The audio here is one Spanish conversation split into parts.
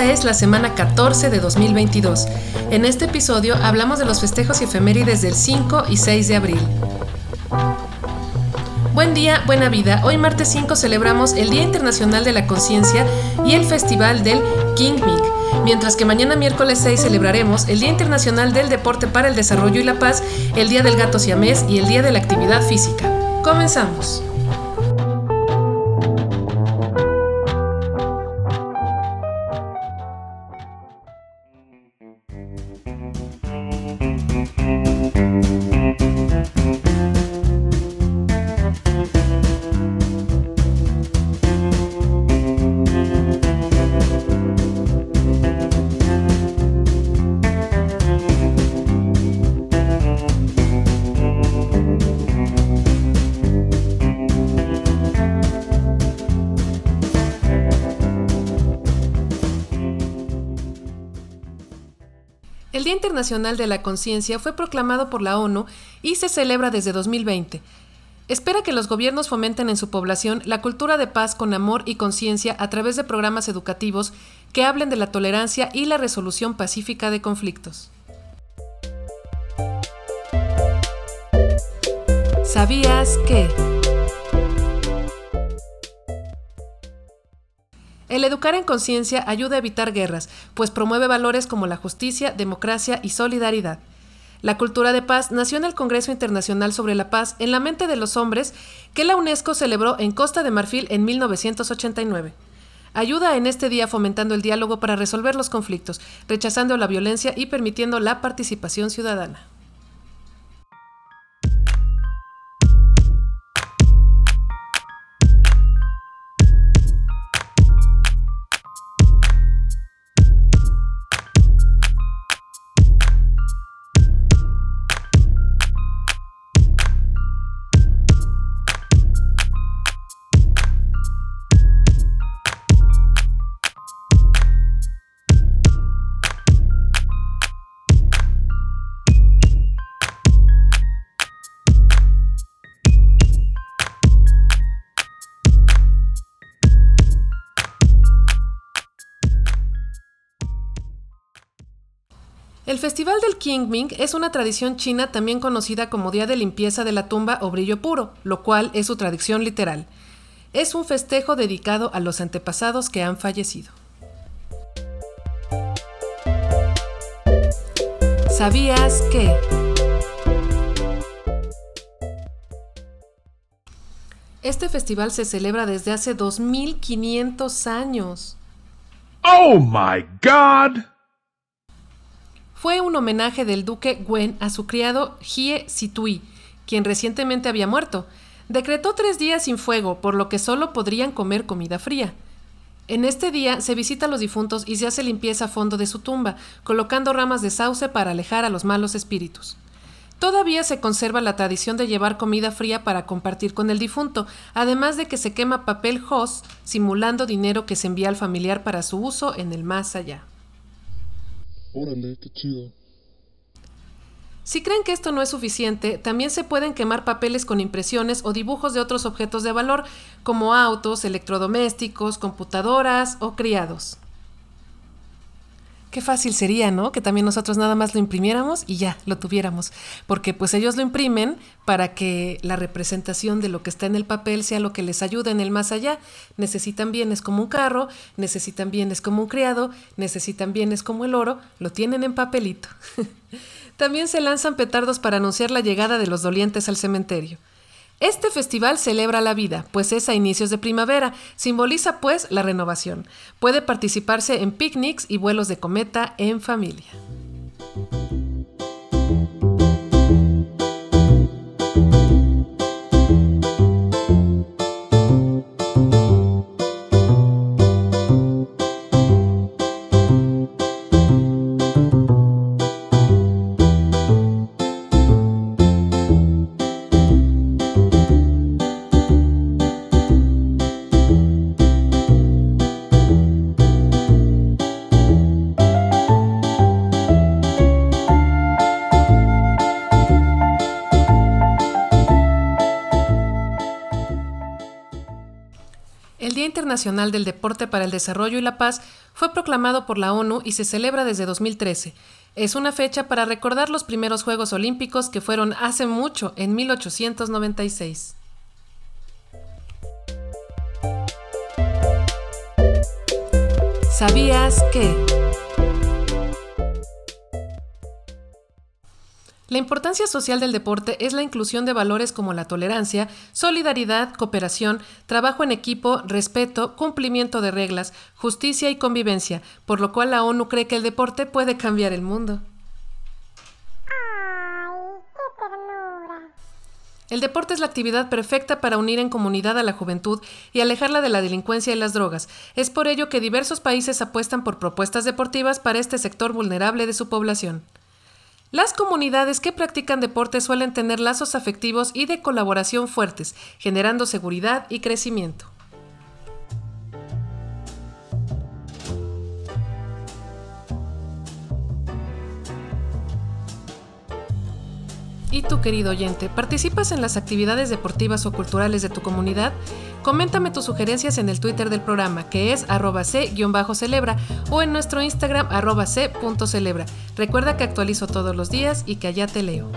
Es la semana 14 de 2022. En este episodio hablamos de los festejos y efemérides del 5 y 6 de abril. Buen día, buena vida. Hoy martes 5 celebramos el Día Internacional de la Conciencia y el Festival del King Mig, mientras que mañana miércoles 6 celebraremos el Día Internacional del Deporte para el Desarrollo y la Paz, el Día del Gato Siamés y el Día de la Actividad Física. Comenzamos. Internacional de la Conciencia fue proclamado por la ONU y se celebra desde 2020. Espera que los gobiernos fomenten en su población la cultura de paz con amor y conciencia a través de programas educativos que hablen de la tolerancia y la resolución pacífica de conflictos. ¿Sabías que? El educar en conciencia ayuda a evitar guerras, pues promueve valores como la justicia, democracia y solidaridad. La cultura de paz nació en el Congreso Internacional sobre la Paz en la mente de los hombres que la UNESCO celebró en Costa de Marfil en 1989. Ayuda en este día fomentando el diálogo para resolver los conflictos, rechazando la violencia y permitiendo la participación ciudadana. El Festival del Qingming es una tradición china también conocida como Día de Limpieza de la Tumba o Brillo Puro, lo cual es su tradición literal. Es un festejo dedicado a los antepasados que han fallecido. ¿Sabías que? Este festival se celebra desde hace 2500 años. Oh my god! Fue un homenaje del duque Wen a su criado Hie Situi, quien recientemente había muerto. Decretó tres días sin fuego, por lo que solo podrían comer comida fría. En este día se visita a los difuntos y se hace limpieza a fondo de su tumba, colocando ramas de sauce para alejar a los malos espíritus. Todavía se conserva la tradición de llevar comida fría para compartir con el difunto, además de que se quema papel hos, simulando dinero que se envía al familiar para su uso en el más allá. Órale, qué chido. Si creen que esto no es suficiente, también se pueden quemar papeles con impresiones o dibujos de otros objetos de valor, como autos, electrodomésticos, computadoras o criados. Qué fácil sería, ¿no? Que también nosotros nada más lo imprimiéramos y ya, lo tuviéramos. Porque pues ellos lo imprimen para que la representación de lo que está en el papel sea lo que les ayude en el más allá. Necesitan bienes como un carro, necesitan bienes como un criado, necesitan bienes como el oro, lo tienen en papelito. también se lanzan petardos para anunciar la llegada de los dolientes al cementerio. Este festival celebra la vida, pues es a inicios de primavera, simboliza pues la renovación. Puede participarse en picnics y vuelos de cometa en familia. Internacional del Deporte para el Desarrollo y la Paz fue proclamado por la ONU y se celebra desde 2013. Es una fecha para recordar los primeros Juegos Olímpicos que fueron hace mucho, en 1896. ¿Sabías que? La importancia social del deporte es la inclusión de valores como la tolerancia, solidaridad, cooperación, trabajo en equipo, respeto, cumplimiento de reglas, justicia y convivencia, por lo cual la ONU cree que el deporte puede cambiar el mundo. El deporte es la actividad perfecta para unir en comunidad a la juventud y alejarla de la delincuencia y las drogas. Es por ello que diversos países apuestan por propuestas deportivas para este sector vulnerable de su población. Las comunidades que practican deporte suelen tener lazos afectivos y de colaboración fuertes, generando seguridad y crecimiento. ¿Y tú, querido oyente, participas en las actividades deportivas o culturales de tu comunidad? Coméntame tus sugerencias en el Twitter del programa, que es arroba c-celebra, o en nuestro Instagram arroba c.celebra. Recuerda que actualizo todos los días y que allá te leo.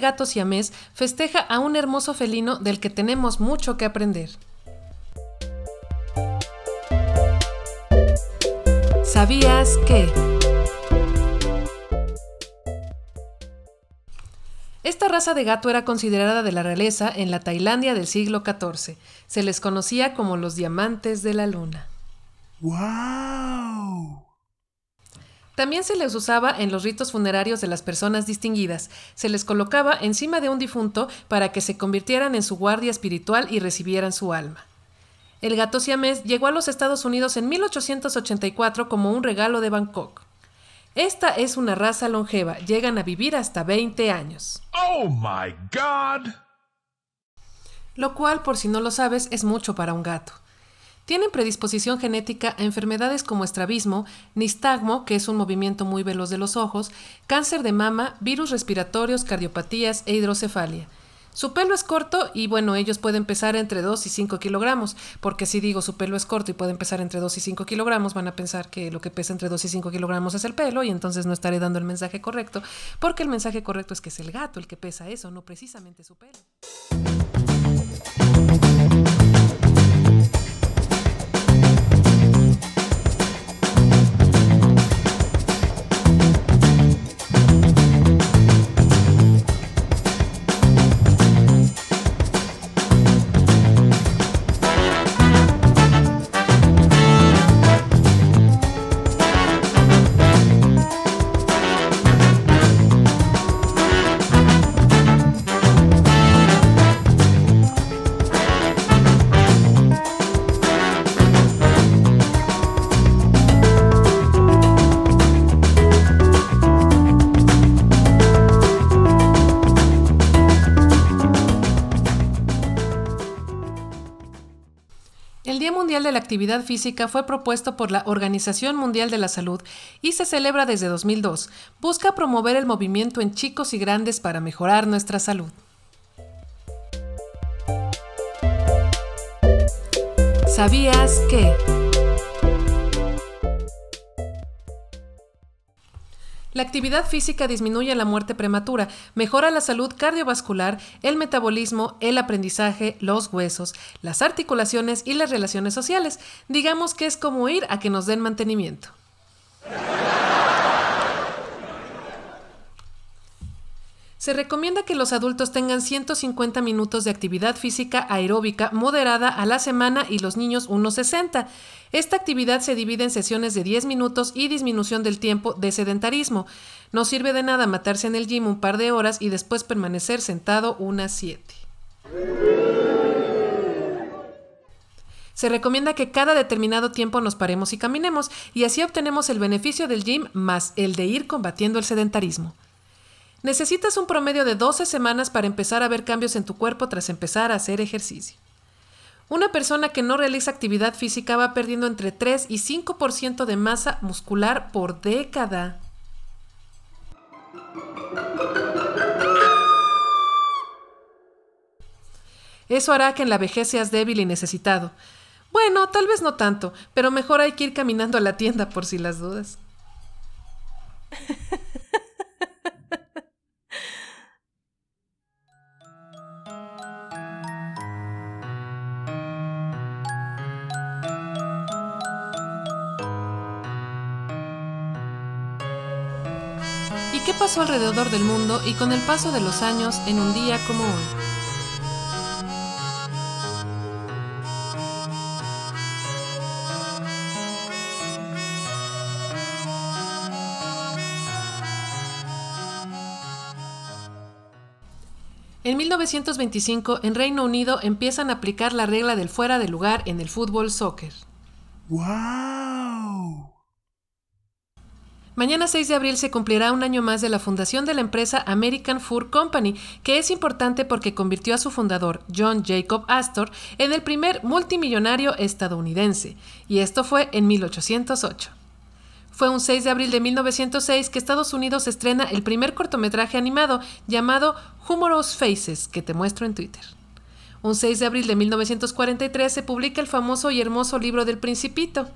El Gato Siamés festeja a un hermoso felino del que tenemos mucho que aprender. ¿Sabías que? Esta raza de gato era considerada de la realeza en la Tailandia del siglo XIV. Se les conocía como los diamantes de la luna. Wow. También se les usaba en los ritos funerarios de las personas distinguidas. Se les colocaba encima de un difunto para que se convirtieran en su guardia espiritual y recibieran su alma. El gato siamés llegó a los Estados Unidos en 1884 como un regalo de Bangkok. Esta es una raza longeva, llegan a vivir hasta 20 años. Oh my god. Lo cual, por si no lo sabes, es mucho para un gato. Tienen predisposición genética a enfermedades como estrabismo, nistagmo, que es un movimiento muy veloz de los ojos, cáncer de mama, virus respiratorios, cardiopatías e hidrocefalia. Su pelo es corto y bueno, ellos pueden pesar entre 2 y 5 kilogramos, porque si digo su pelo es corto y pueden pesar entre 2 y 5 kilogramos, van a pensar que lo que pesa entre 2 y 5 kilogramos es el pelo y entonces no estaré dando el mensaje correcto, porque el mensaje correcto es que es el gato el que pesa eso, no precisamente su pelo. Actividad Física fue propuesto por la Organización Mundial de la Salud y se celebra desde 2002. Busca promover el movimiento en chicos y grandes para mejorar nuestra salud. ¿Sabías que? La actividad física disminuye la muerte prematura, mejora la salud cardiovascular, el metabolismo, el aprendizaje, los huesos, las articulaciones y las relaciones sociales. Digamos que es como ir a que nos den mantenimiento. Se recomienda que los adultos tengan 150 minutos de actividad física aeróbica moderada a la semana y los niños unos 60. Esta actividad se divide en sesiones de 10 minutos y disminución del tiempo de sedentarismo. No sirve de nada matarse en el gym un par de horas y después permanecer sentado unas 7. Se recomienda que cada determinado tiempo nos paremos y caminemos y así obtenemos el beneficio del gym más el de ir combatiendo el sedentarismo. Necesitas un promedio de 12 semanas para empezar a ver cambios en tu cuerpo tras empezar a hacer ejercicio. Una persona que no realiza actividad física va perdiendo entre 3 y 5% de masa muscular por década. Eso hará que en la vejez seas débil y necesitado. Bueno, tal vez no tanto, pero mejor hay que ir caminando a la tienda por si las dudas. alrededor del mundo y con el paso de los años en un día como hoy? En 1925, en Reino Unido empiezan a aplicar la regla del fuera de lugar en el fútbol soccer. Wow. Mañana 6 de abril se cumplirá un año más de la fundación de la empresa American Fur Company, que es importante porque convirtió a su fundador, John Jacob Astor, en el primer multimillonario estadounidense, y esto fue en 1808. Fue un 6 de abril de 1906 que Estados Unidos estrena el primer cortometraje animado llamado Humorous Faces, que te muestro en Twitter. Un 6 de abril de 1943 se publica el famoso y hermoso libro del Principito.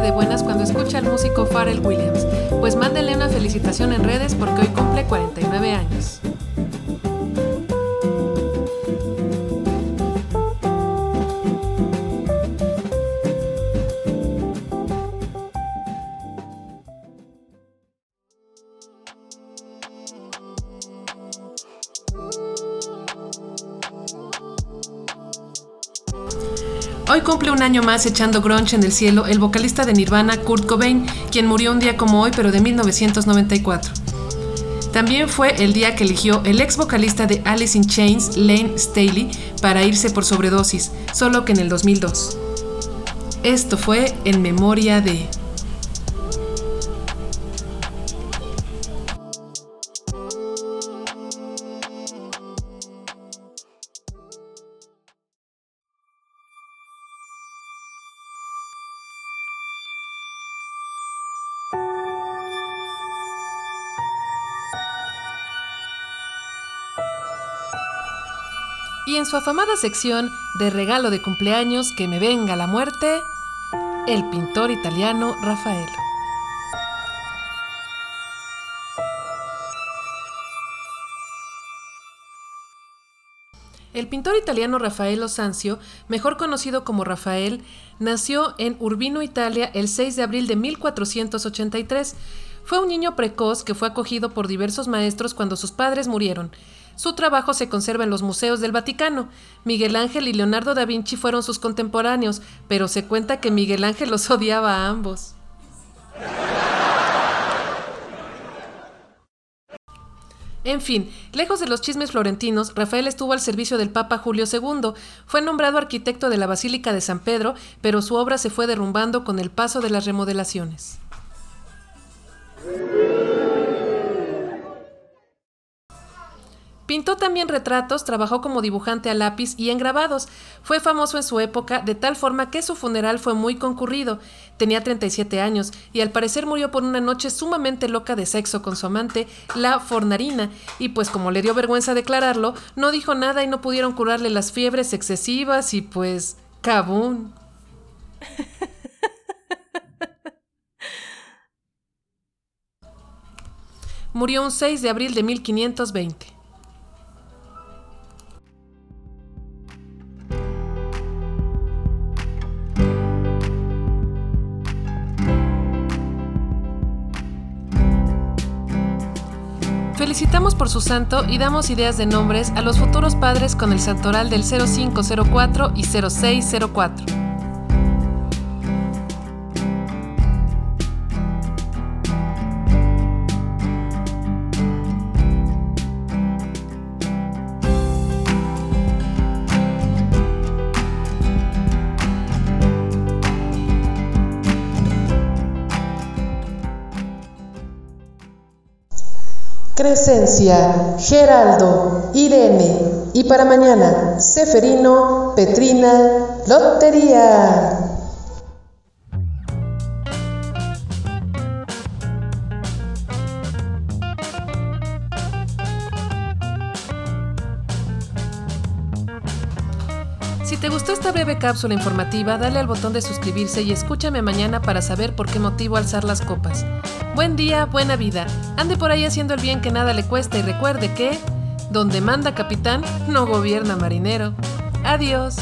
De buenas cuando escucha al músico Pharrell Williams? Pues mándenle una felicitación en redes porque hoy cumple 49 años. Hoy cumple un año más echando grunge en el cielo el vocalista de Nirvana, Kurt Cobain, quien murió un día como hoy, pero de 1994. También fue el día que eligió el ex vocalista de Alice in Chains, Lane Staley, para irse por sobredosis, solo que en el 2002. Esto fue en memoria de... Y en su afamada sección de regalo de cumpleaños que me venga la muerte, el pintor italiano Rafael. El pintor italiano Raffaello Sanzio, mejor conocido como Rafael, nació en Urbino, Italia, el 6 de abril de 1483. Fue un niño precoz que fue acogido por diversos maestros cuando sus padres murieron. Su trabajo se conserva en los museos del Vaticano. Miguel Ángel y Leonardo da Vinci fueron sus contemporáneos, pero se cuenta que Miguel Ángel los odiaba a ambos. En fin, lejos de los chismes florentinos, Rafael estuvo al servicio del Papa Julio II. Fue nombrado arquitecto de la Basílica de San Pedro, pero su obra se fue derrumbando con el paso de las remodelaciones. Pintó también retratos, trabajó como dibujante a lápiz y en grabados. Fue famoso en su época de tal forma que su funeral fue muy concurrido. Tenía 37 años y al parecer murió por una noche sumamente loca de sexo con su amante, la Fornarina, y pues como le dio vergüenza declararlo, no dijo nada y no pudieron curarle las fiebres excesivas y pues... ¡cabún! Murió un 6 de abril de 1520. Felicitamos por su santo y damos ideas de nombres a los futuros padres con el santoral del 0504 y 0604. Crescencia, Geraldo, Irene y para mañana, Seferino, Petrina, Lotería. Esta breve cápsula informativa, dale al botón de suscribirse y escúchame mañana para saber por qué motivo alzar las copas. Buen día, buena vida. Ande por ahí haciendo el bien que nada le cuesta y recuerde que, donde manda capitán, no gobierna marinero. Adiós.